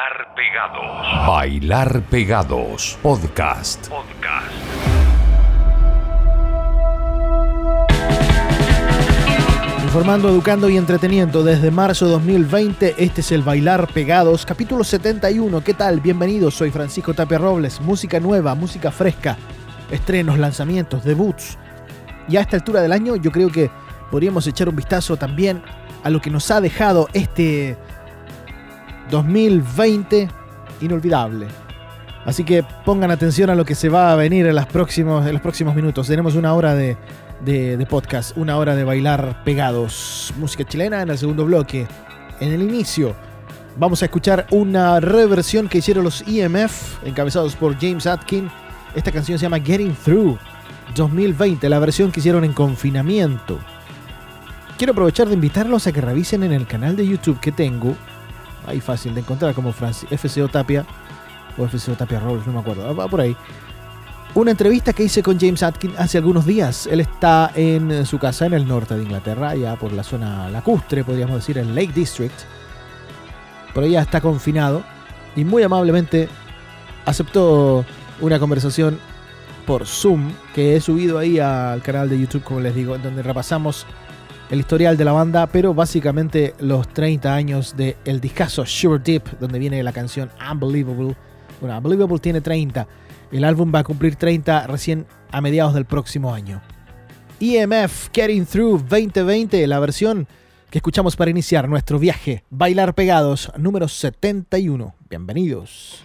Bailar Pegados. Bailar Pegados. Podcast. Podcast. Informando, educando y entreteniendo desde marzo 2020, este es el Bailar Pegados, capítulo 71. ¿Qué tal? Bienvenidos, soy Francisco Tapia Robles. Música nueva, música fresca, estrenos, lanzamientos, debuts. Y a esta altura del año yo creo que podríamos echar un vistazo también a lo que nos ha dejado este 2020 inolvidable. Así que pongan atención a lo que se va a venir en, los próximos, minutos. Tenemos una hora de, de, podcast, una hora de bailar pegados. Música chilena en el segundo bloque. En el inicio vamos a escuchar una reversión que hicieron los EMF, encabezados por James Atkin. Esta canción se llama Getting Through 2020, la versión que hicieron en confinamiento. Quiero aprovechar de invitarlos a que revisen en el canal de YouTube que tengo ahí fácil de encontrar como FCO Tapia o FCO Tapia Rolls, no me acuerdo, va por ahí. Una entrevista que hice con James Atkin hace algunos días. Él está en su casa en el norte de Inglaterra, ya por la zona lacustre, podríamos decir, en Lake District. Por allá está confinado y muy amablemente aceptó una conversación por Zoom que he subido ahí al canal de YouTube, como les digo, en donde repasamos el historial de la banda, pero básicamente los 30 años del el discazo Sure Deep, donde viene la canción Unbelievable. Bueno, Unbelievable tiene 30. El álbum va a cumplir 30 recién a mediados del próximo año. EMF Getting Through 2020, la versión que escuchamos para iniciar nuestro viaje. Bailar Pegados, número 71. Bienvenidos.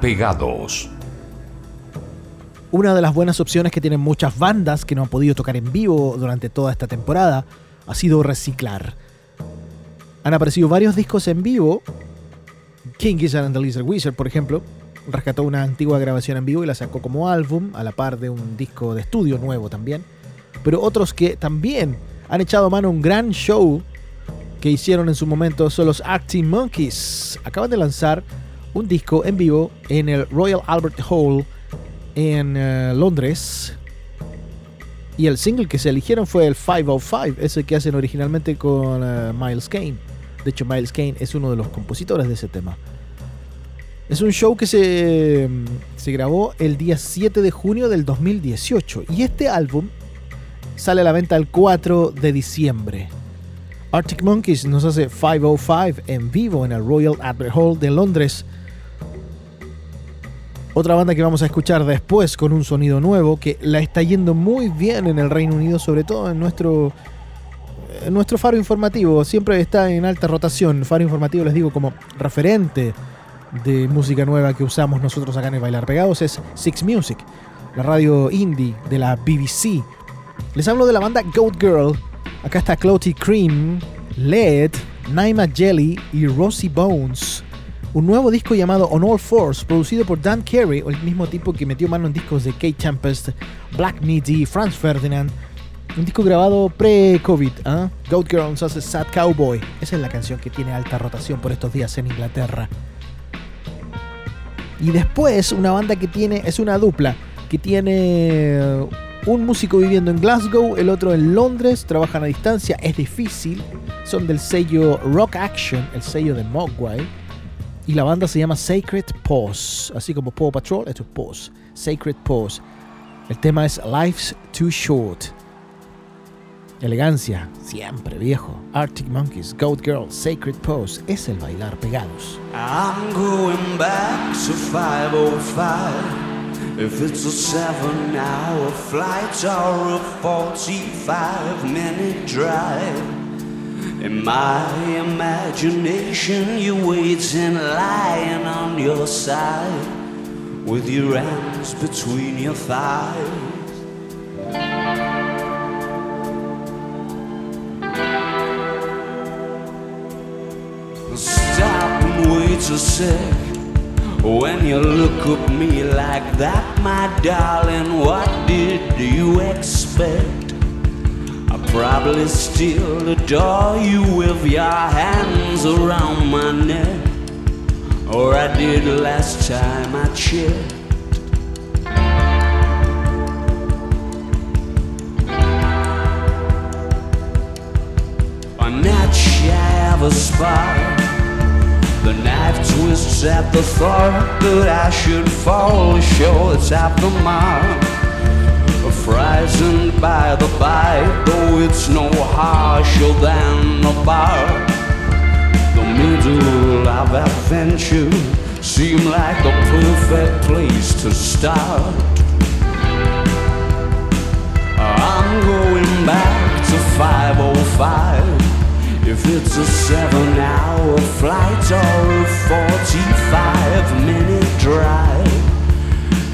Pegados. Una de las buenas opciones que tienen muchas bandas que no han podido tocar en vivo durante toda esta temporada ha sido reciclar. Han aparecido varios discos en vivo. King Gizzard and the Lizard Wizard, por ejemplo, rescató una antigua grabación en vivo y la sacó como álbum, a la par de un disco de estudio nuevo también. Pero otros que también han echado a mano un gran show que hicieron en su momento son los Acting Monkeys. Acaban de lanzar un disco en vivo en el Royal Albert Hall en eh, Londres. Y el single que se eligieron fue el 505, ese que hacen originalmente con eh, Miles Kane. De hecho, Miles Kane es uno de los compositores de ese tema. Es un show que se, se grabó el día 7 de junio del 2018 y este álbum sale a la venta el 4 de diciembre. Arctic Monkeys nos hace 505 en vivo en el Royal Albert Hall de Londres. Otra banda que vamos a escuchar después con un sonido nuevo que la está yendo muy bien en el Reino Unido, sobre todo en nuestro nuestro faro informativo. Siempre está en alta rotación. Faro informativo les digo como referente de música nueva que usamos nosotros acá en el Bailar Pegados es Six Music, la radio indie de la BBC. Les hablo de la banda Goat Girl. Acá está Clouty Cream, Led, Naima Jelly y Rosy Bones. Un nuevo disco llamado On All Fours, producido por Dan Carey, el mismo tipo que metió mano en discos de Kate Tempest, Black Midi, Franz Ferdinand. Un disco grabado pre-COVID. ¿ah? Goat Girl nos hace Sad Cowboy. Esa es la canción que tiene alta rotación por estos días en Inglaterra. Y después una banda que tiene, es una dupla, que tiene un músico viviendo en Glasgow, el otro en Londres, trabajan a distancia, es difícil, son del sello Rock Action, el sello de Mogwai, y la banda se llama Sacred Pause, así como Paw Patrol, esto es Pause, Sacred Pause. El tema es Life's Too Short. Elegancia, siempre viejo. Arctic Monkeys, Goat Girl, Sacred Pose, es el bailar pegados. I'm going back to 505. If it's a seven hour flight or a 45 minute drive. In my imagination, you're waiting, lying on your side, with your hands between your thighs. Stop and wait a sec. When you look at me like that, my darling, what did you expect? I probably still adore you with your hands around my neck, or I did last time I checked. I'm not shy a spark. The knife twists at the thought that I should fall short at the mark. Frightened by the bite, though it's no harsher than a bar. The middle of adventure seemed like the perfect place to start. I'm going back to 505. If it's a seven hour flight or a 45 minute drive.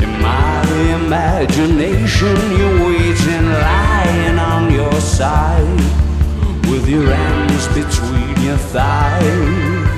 In my imagination, side, with your hands between your thighs.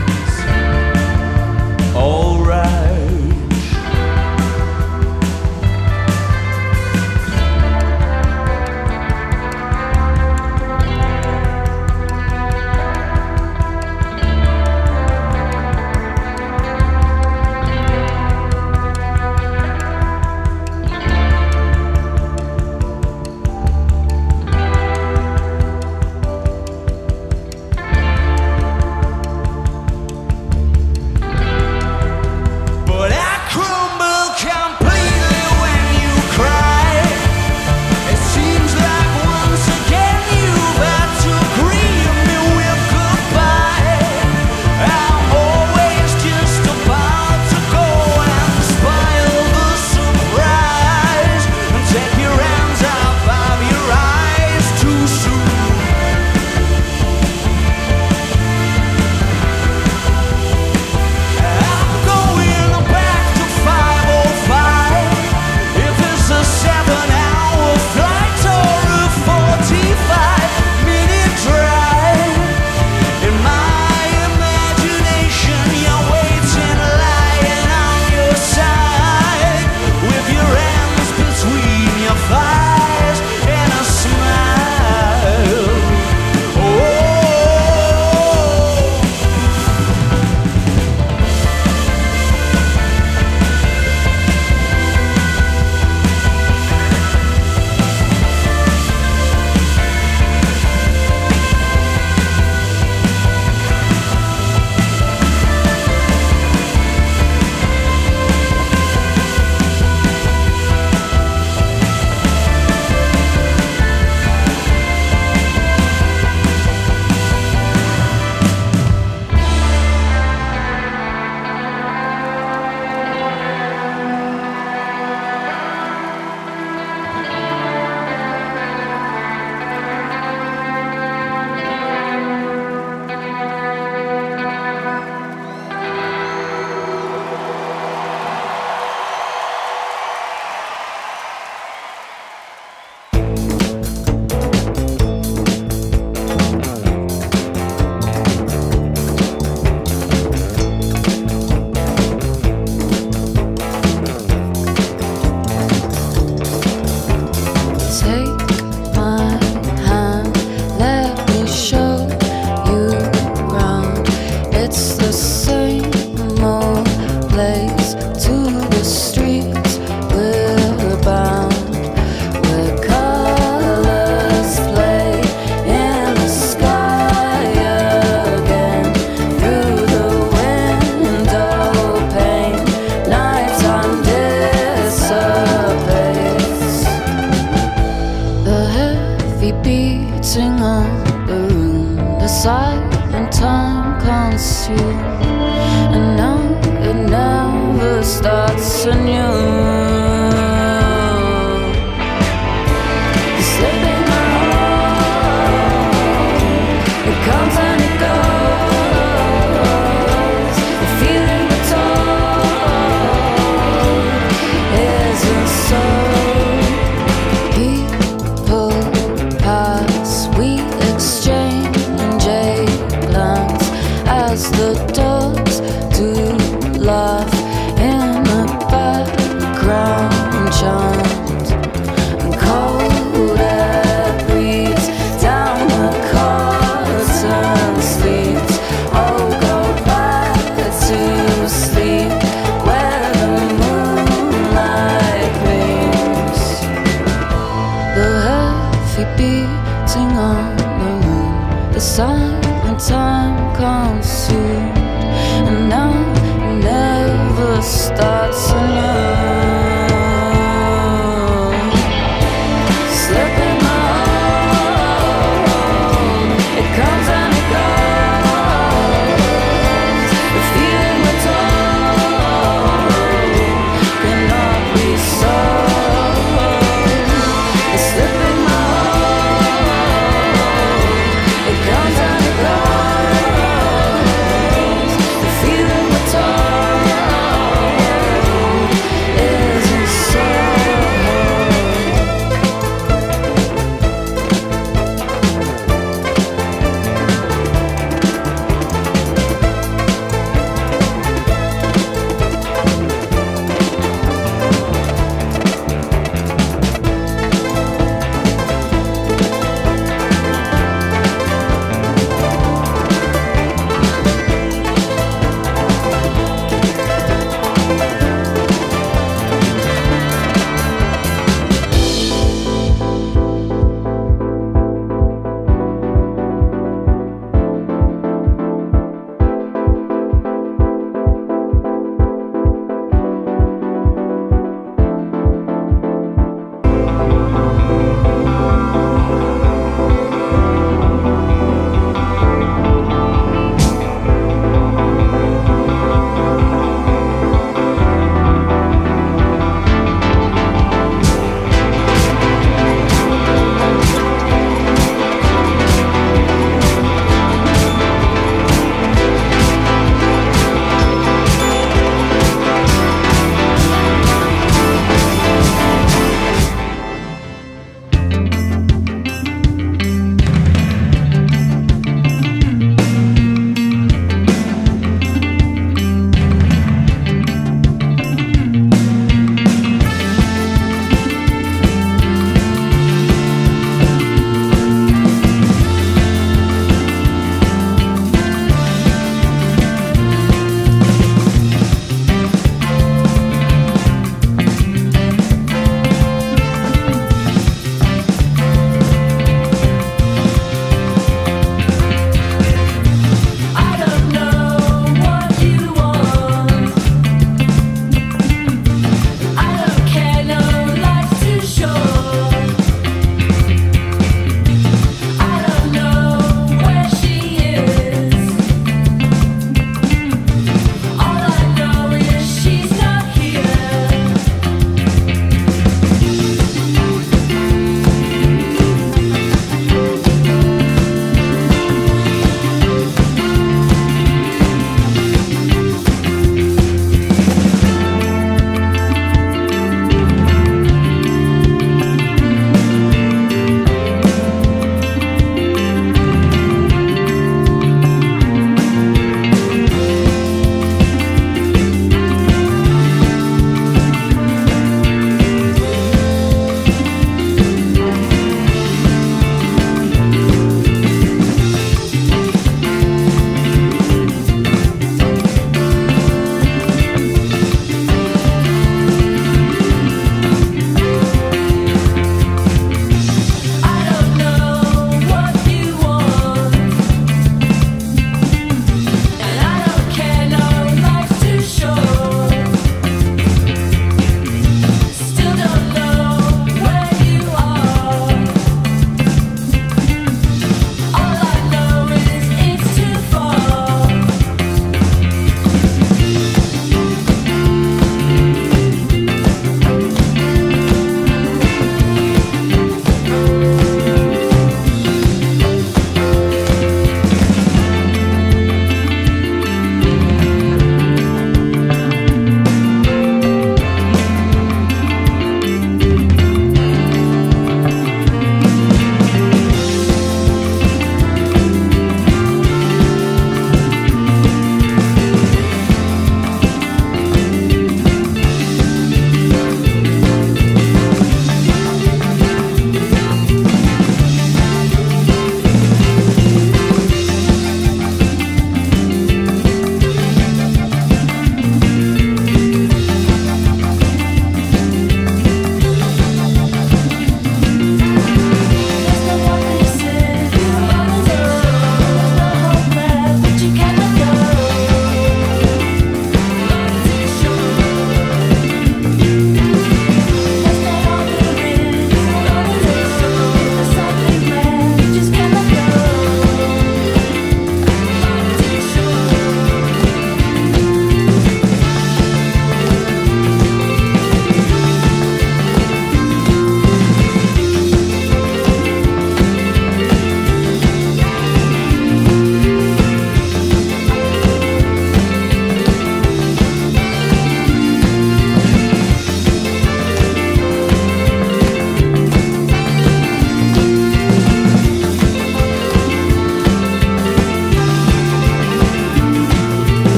to love.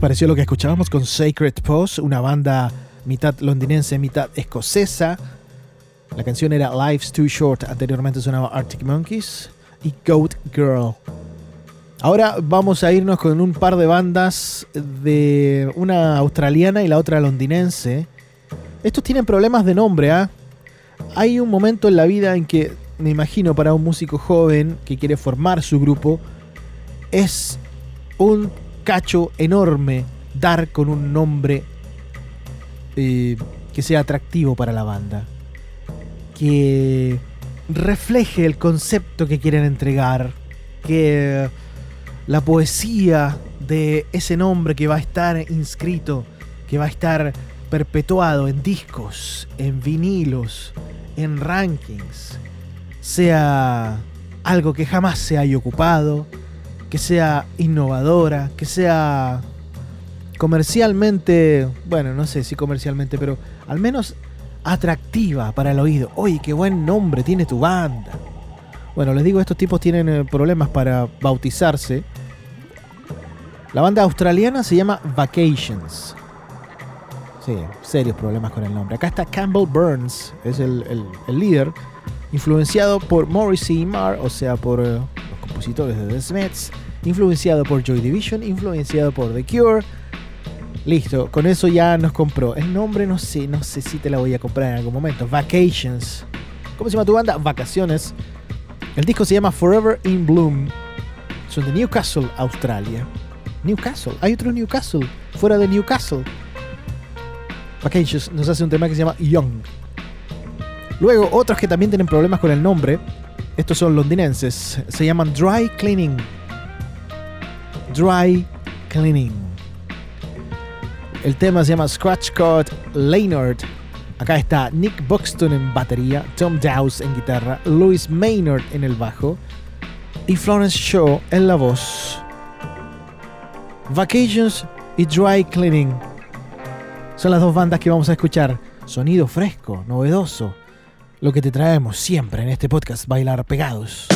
Pareció lo que escuchábamos con Sacred Pose, una banda mitad londinense, mitad escocesa? La canción era Life's Too Short, anteriormente sonaba Arctic Monkeys y Goat Girl. Ahora vamos a irnos con un par de bandas de una australiana y la otra londinense. Estos tienen problemas de nombre, ¿ah? Hay un momento en la vida en que, me imagino, para un músico joven que quiere formar su grupo, es un cacho enorme dar con un nombre eh, que sea atractivo para la banda. Que refleje el concepto que quieren entregar. Que la poesía de ese nombre que va a estar inscrito, que va a estar perpetuado en discos, en vinilos, en rankings, sea algo que jamás se haya ocupado, que sea innovadora, que sea comercialmente, bueno, no sé si comercialmente, pero al menos atractiva para el oído. Oye, qué buen nombre tiene tu banda. Bueno, les digo, estos tipos tienen eh, problemas para bautizarse. La banda australiana se llama Vacations. Sí, serios problemas con el nombre. Acá está Campbell Burns, es el, líder, influenciado por Morrissey y Marr, o sea, por eh, compositores de The Smiths, influenciado por Joy Division, influenciado por The Cure. Listo, con eso ya nos compró. El nombre no sé, no sé si te la voy a comprar en algún momento. Vacations. ¿Cómo se llama tu banda? Vacaciones. El disco se llama Forever in Bloom. Son de Newcastle, Australia. Newcastle. Hay otro Newcastle. Fuera de Newcastle. Vacations nos hace un tema que se llama Young. Luego, otros que también tienen problemas con el nombre. Estos son londinenses. Se llaman Dry Cleaning. Dry Cleaning. El tema se llama Scratch Card Leonard. Acá está Nick Buxton en batería, Tom Dowse en guitarra, Louis Maynard en el bajo y Florence Shaw en la voz. Vacations y Dry Cleaning son las dos bandas que vamos a escuchar. Sonido fresco, novedoso. Lo que te traemos siempre en este podcast Bailar Pegados.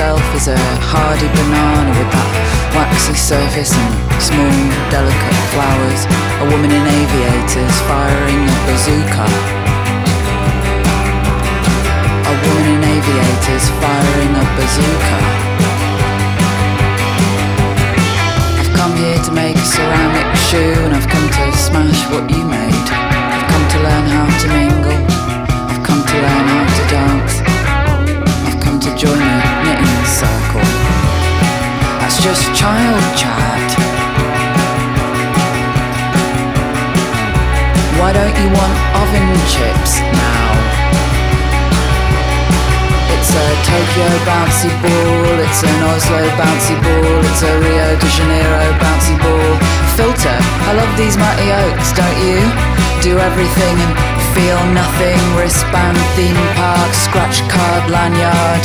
Myself as a hardy banana with that waxy surface and small, delicate flowers. A woman in aviators firing a bazooka. A woman in aviators firing a bazooka. I've come here to make a ceramic shoe and I've come to smash what you made. I've come to learn how to mingle. I've come to learn how to dance. Just child chat. Why don't you want oven chips now? It's a Tokyo bouncy ball, it's an Oslo bouncy ball, it's a Rio de Janeiro bouncy ball. Filter, I love these mighty oaks, don't you? Do everything and feel nothing. Wristband, theme park, scratch card, lanyard.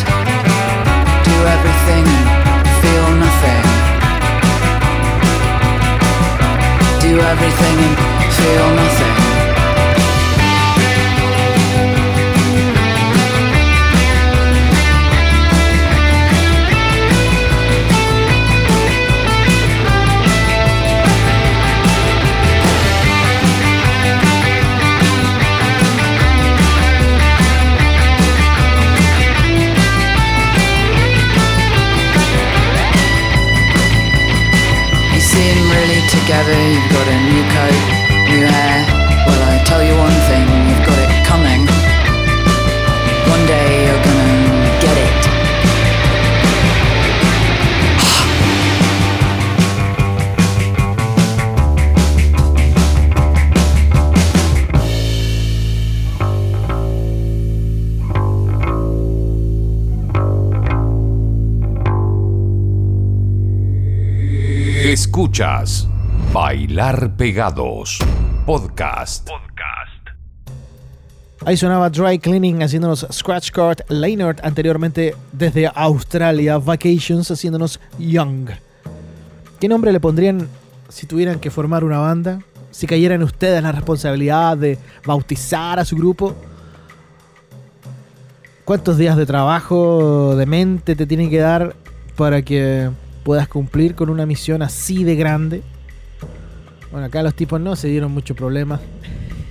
Do everything everything and feel nothing. Together, you've got a new coat, new hair. Well, I tell you one thing, you've got it coming. One day you're gonna get it. Escuchas Bailar Pegados. Podcast. Ahí sonaba Dry Cleaning haciéndonos Scratch Card, Leonard anteriormente desde Australia, Vacations haciéndonos Young. ¿Qué nombre le pondrían si tuvieran que formar una banda? Si cayeran ustedes la responsabilidad de bautizar a su grupo. ¿Cuántos días de trabajo, de mente te tienen que dar para que puedas cumplir con una misión así de grande? Bueno, acá los tipos no se dieron mucho problema.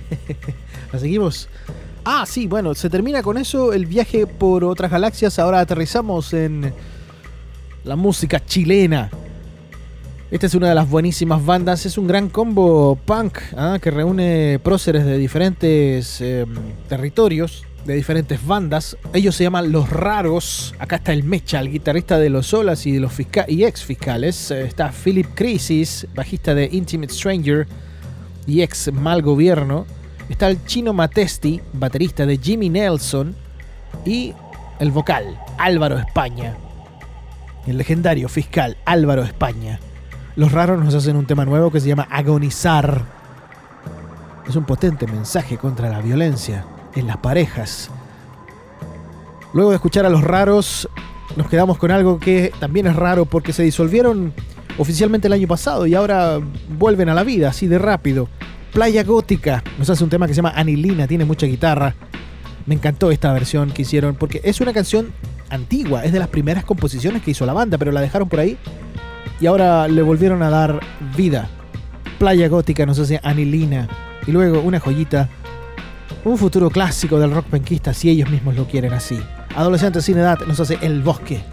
¿La seguimos? Ah, sí, bueno, se termina con eso el viaje por otras galaxias. Ahora aterrizamos en la música chilena. Esta es una de las buenísimas bandas. Es un gran combo punk ¿ah? que reúne próceres de diferentes eh, territorios, de diferentes bandas. Ellos se llaman Los Raros. Acá está el Mecha, el guitarrista de Los Solas y de los fisca y ex fiscales. Eh, está Philip Crisis, bajista de Intimate Stranger y ex Mal Gobierno. Está el Chino Matesti, baterista de Jimmy Nelson. Y el vocal, Álvaro España. El legendario fiscal Álvaro España. Los raros nos hacen un tema nuevo que se llama Agonizar. Es un potente mensaje contra la violencia en las parejas. Luego de escuchar a los raros, nos quedamos con algo que también es raro porque se disolvieron oficialmente el año pasado y ahora vuelven a la vida así de rápido. Playa Gótica nos hace un tema que se llama Anilina, tiene mucha guitarra. Me encantó esta versión que hicieron porque es una canción antigua, es de las primeras composiciones que hizo la banda, pero la dejaron por ahí y ahora le volvieron a dar vida. Playa Gótica nos hace Anilina y luego una joyita, un futuro clásico del rock penquista si ellos mismos lo quieren así. Adolescentes sin edad nos hace El Bosque.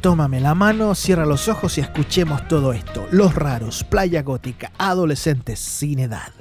Tómame la mano, cierra los ojos y escuchemos todo esto. Los raros, Playa Gótica, adolescentes sin edad.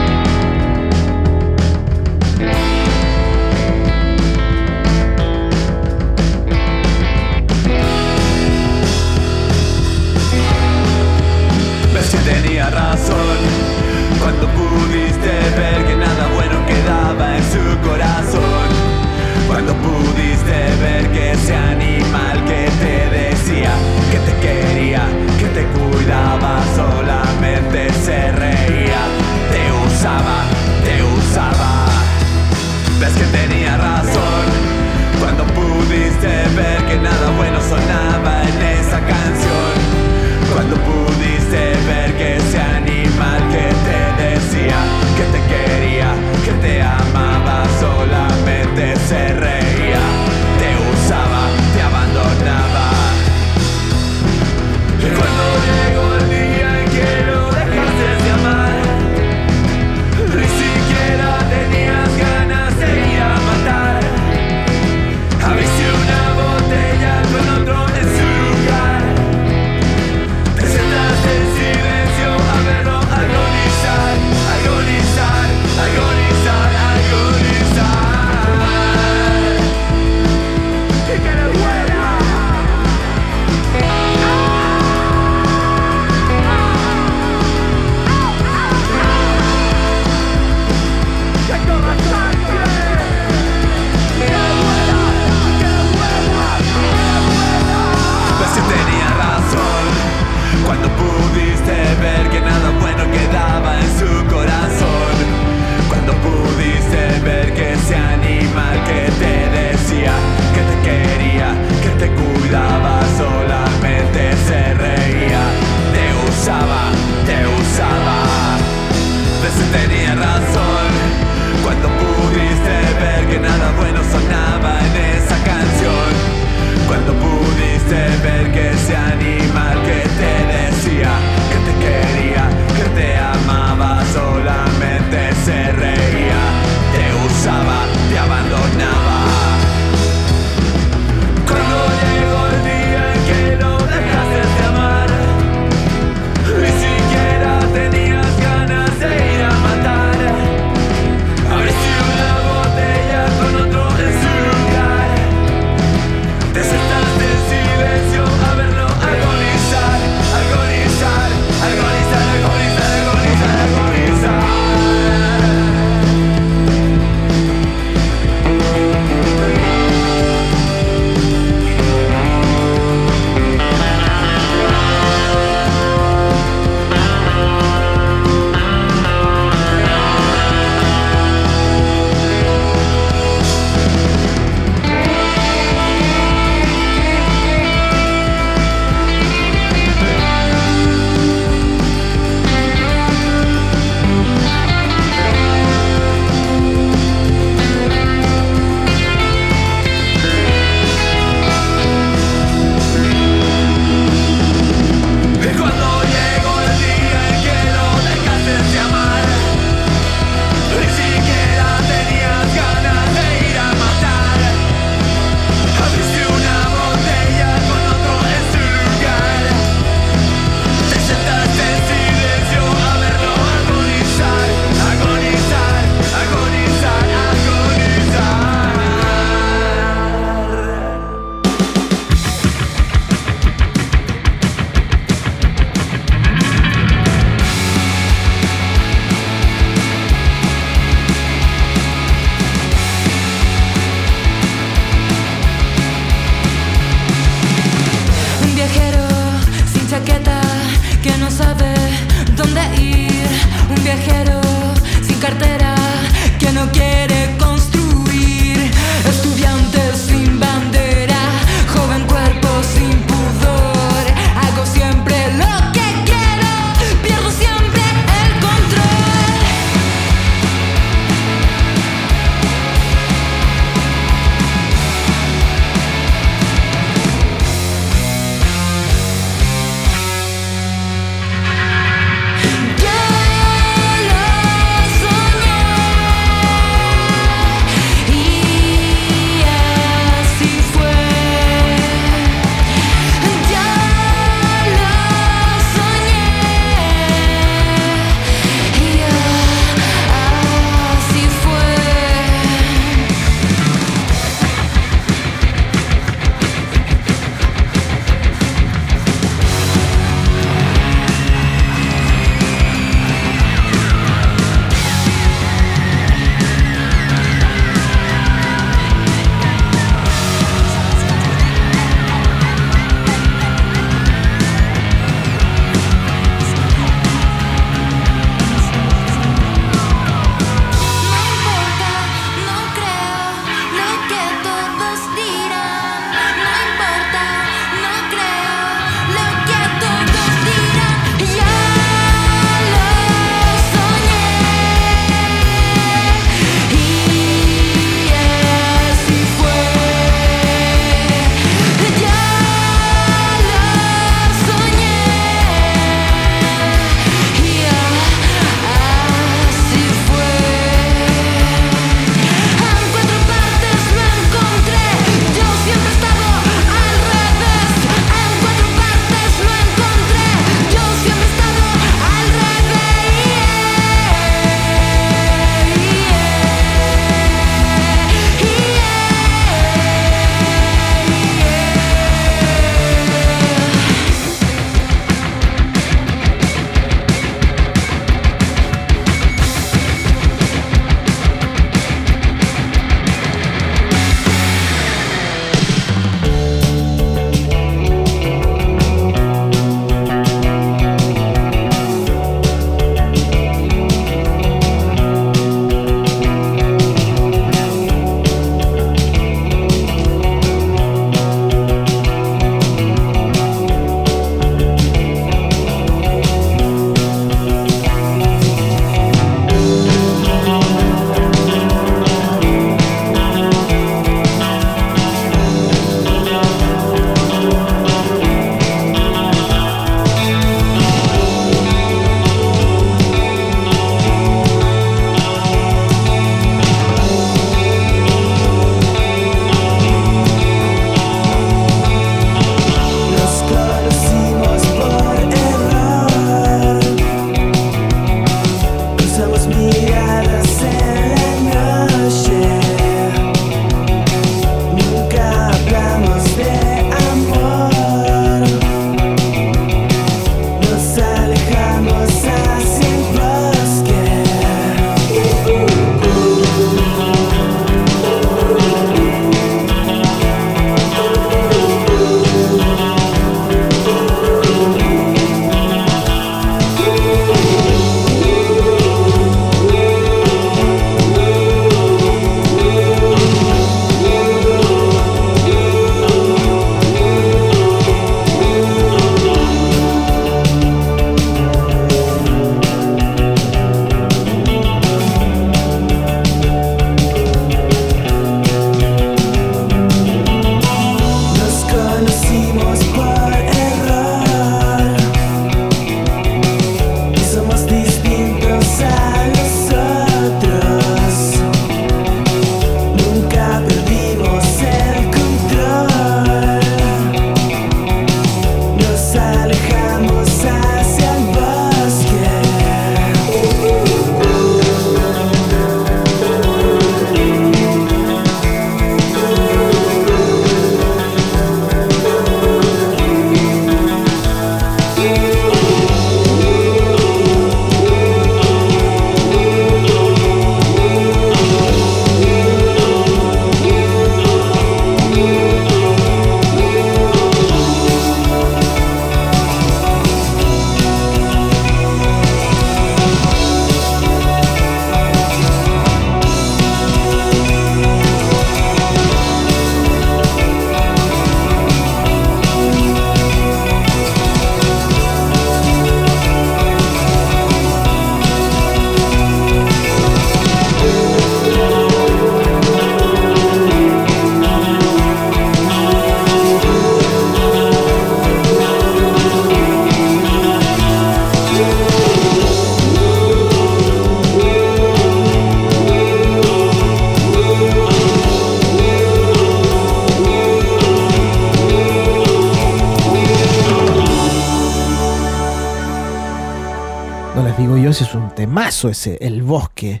Ese, El Bosque.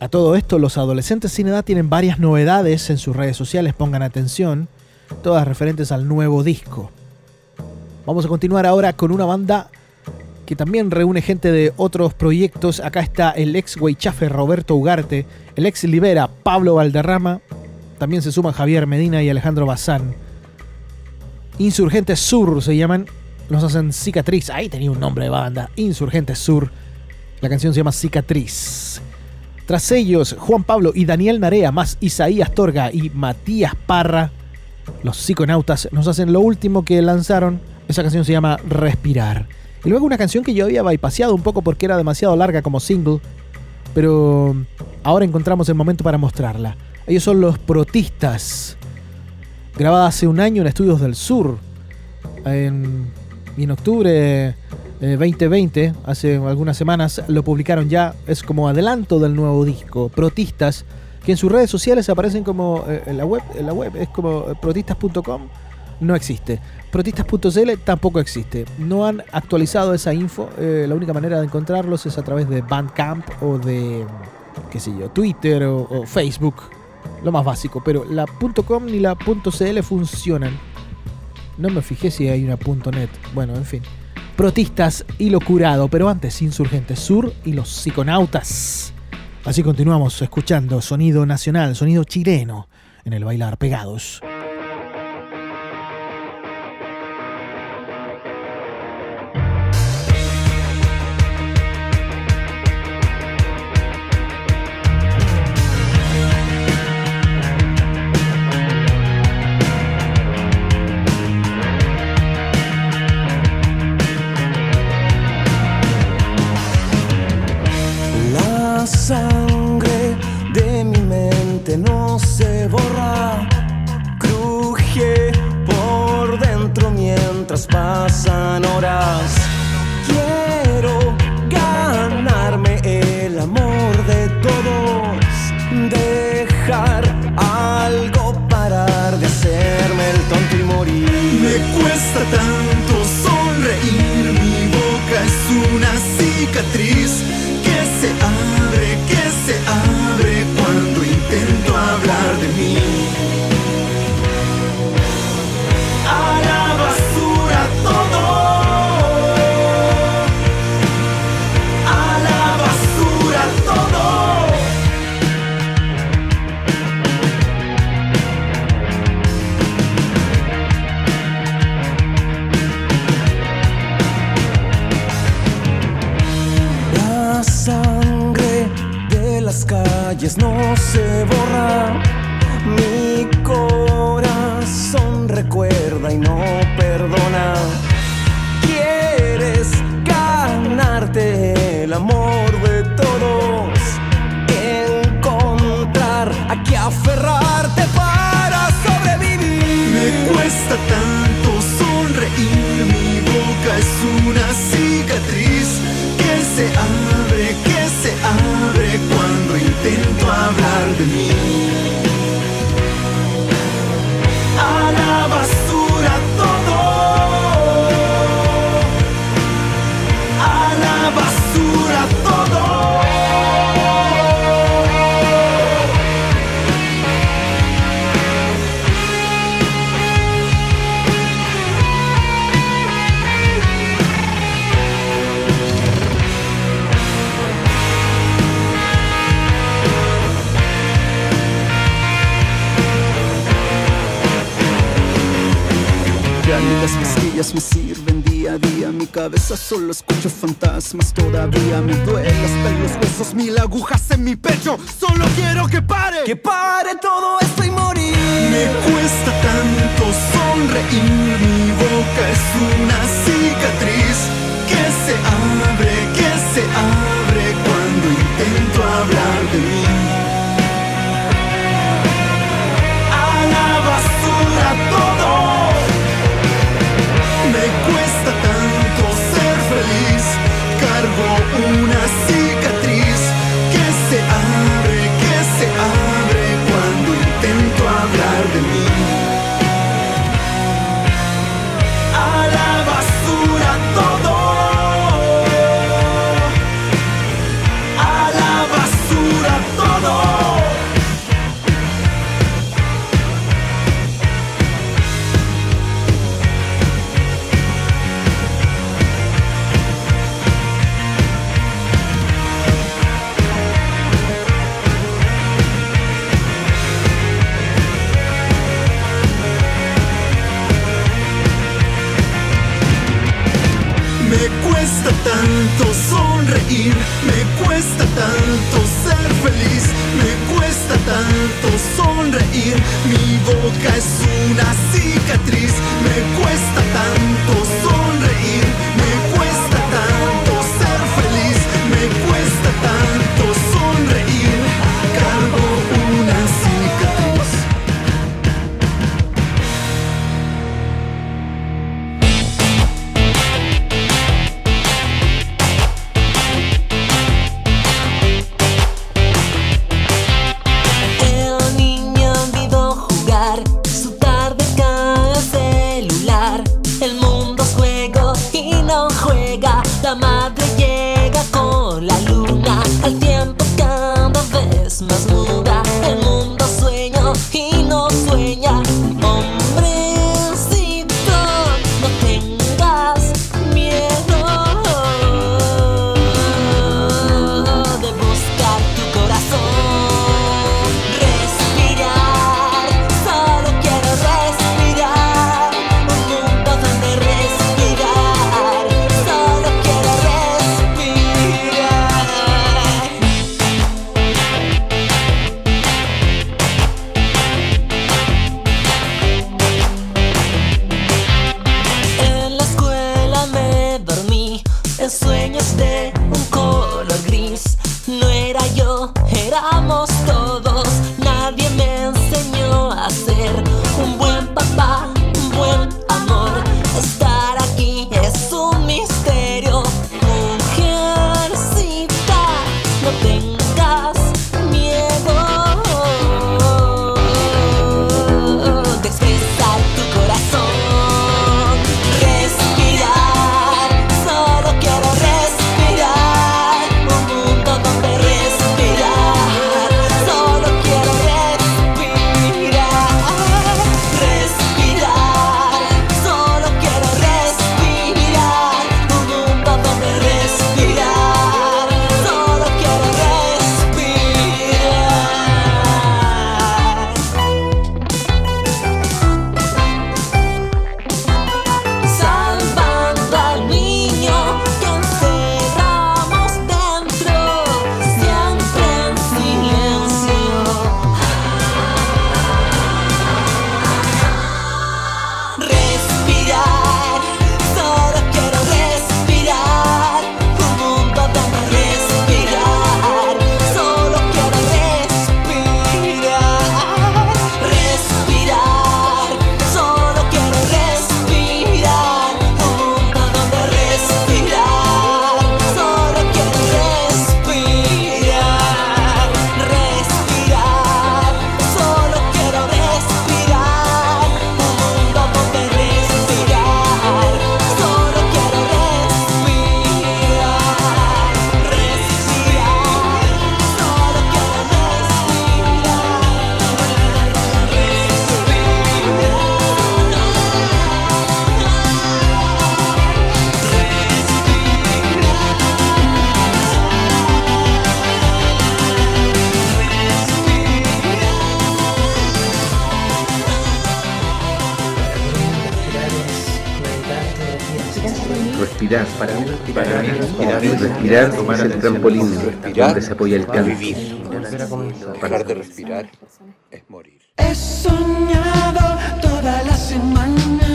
A todo esto, los adolescentes sin edad tienen varias novedades en sus redes sociales, pongan atención, todas referentes al nuevo disco. Vamos a continuar ahora con una banda que también reúne gente de otros proyectos. Acá está el ex Weichafe Roberto Ugarte, el ex Libera Pablo Valderrama, también se suman Javier Medina y Alejandro Bazán. Insurgentes Sur se llaman, nos hacen Cicatriz. Ahí tenía un nombre de banda, Insurgentes Sur. La canción se llama Cicatriz. Tras ellos, Juan Pablo y Daniel Narea, más Isaías Torga y Matías Parra, los psiconautas, nos hacen lo último que lanzaron. Esa canción se llama Respirar. Y luego una canción que yo había bypaseado un poco porque era demasiado larga como single, pero ahora encontramos el momento para mostrarla. Ellos son los Protistas, grabada hace un año en Estudios del Sur, en, y en octubre eh, 2020, hace algunas semanas, lo publicaron ya, es como adelanto del nuevo disco, Protistas, que en sus redes sociales aparecen como eh, en la web, en la web es como eh, protistas.com, no existe. Protistas.cl tampoco existe. No han actualizado esa info. eh, la única manera de encontrarlos es a través de Bandcamp o de, qué sé yo, Twitter o, o Facebook. Lo más básico. Pero la .com ni la .cl funcionan. No me fijé si hay una .net. Bueno, en fin. Protistas y lo curado. Pero antes, Insurgentes Sur y los psiconautas. Así continuamos escuchando sonido nacional, sonido chileno en el bailar pegados. Solo escucho fantasmas Todavía me duele. Hasta en los huesos Mil agujas en mi pecho. Solo quiero que pare. Que pare todo esto y morir. Me cuesta tanto sonreír. Mi boca es una cicatriz Me cuesta tanto sonreír, me cuesta tanto ser feliz, me cuesta tanto sonreír, mi boca es una cicatriz, me cuesta tanto sonreír. el trampolín donde se apoya el canto. Parar de respirar es morir. He soñado toda la semana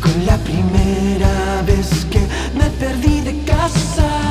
con la primera vez que me perdí de casa.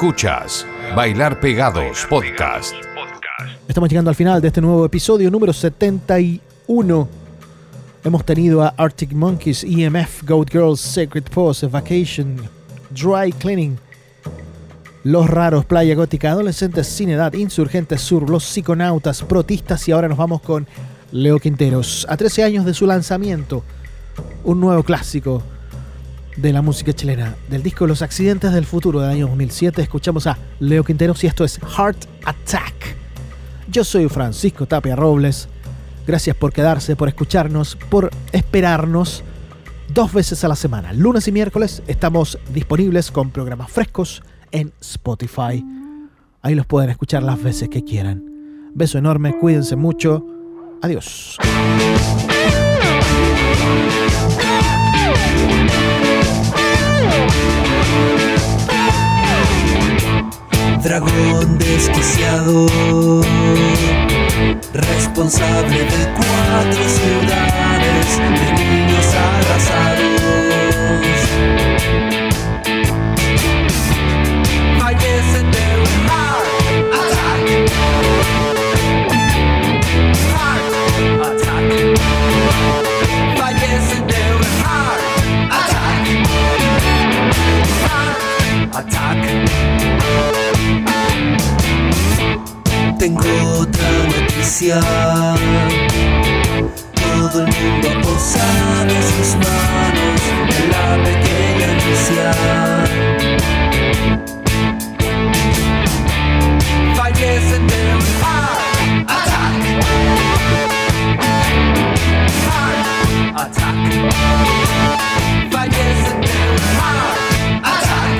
Escuchas Bailar Pegados Podcast. Estamos llegando al final de este nuevo episodio número 71. Hemos tenido a Arctic Monkeys, EMF, Goat Girls, Sacred Pose, Vacation, Dry Cleaning, Los Raros, Playa Gótica, Adolescentes Sin Edad, Insurgentes Sur, Los Psiconautas, Protistas y ahora nos vamos con Leo Quinteros. A 13 años de su lanzamiento, un nuevo clásico de la música chilena. Del disco Los Accidentes del Futuro del año 2007 escuchamos a Leo Quinteros y esto es Heart Attack. Yo soy Francisco Tapia Robles. Gracias por quedarse, por escucharnos, por esperarnos dos veces a la semana. Lunes y miércoles estamos disponibles con programas frescos en Spotify. Ahí los pueden escuchar las veces que quieran. Beso enorme, cuídense mucho. Adiós. Dragón desquiciado, responsable de cuatro ciudades, de niños arrasados. Fallece de un heart Tengo otra noticia. Todo el mundo ha posado sus manos en la pequeña. Fallece de un heart attack. Heart attack. Heart attack.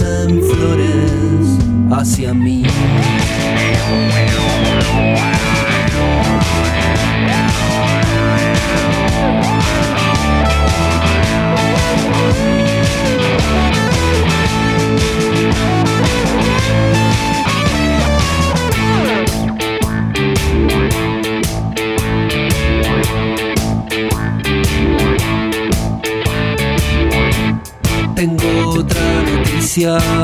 Ella piensa en flores hacia mí. Noticia.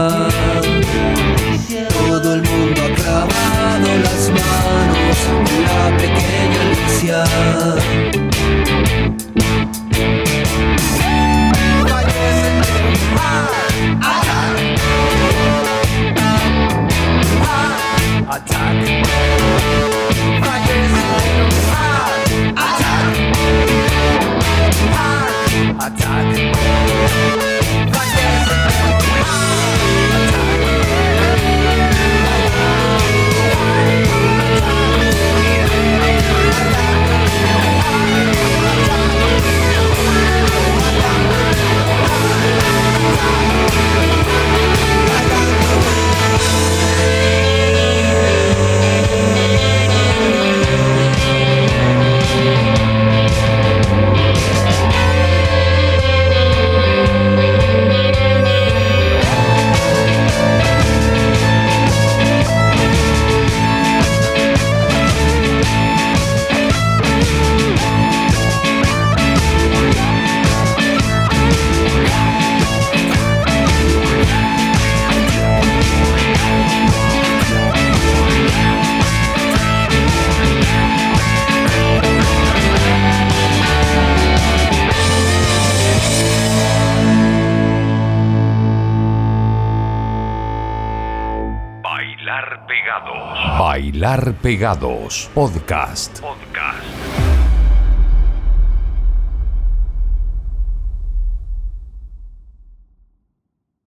Bailar Pegados. Bailar Pegados Podcast. Podcast.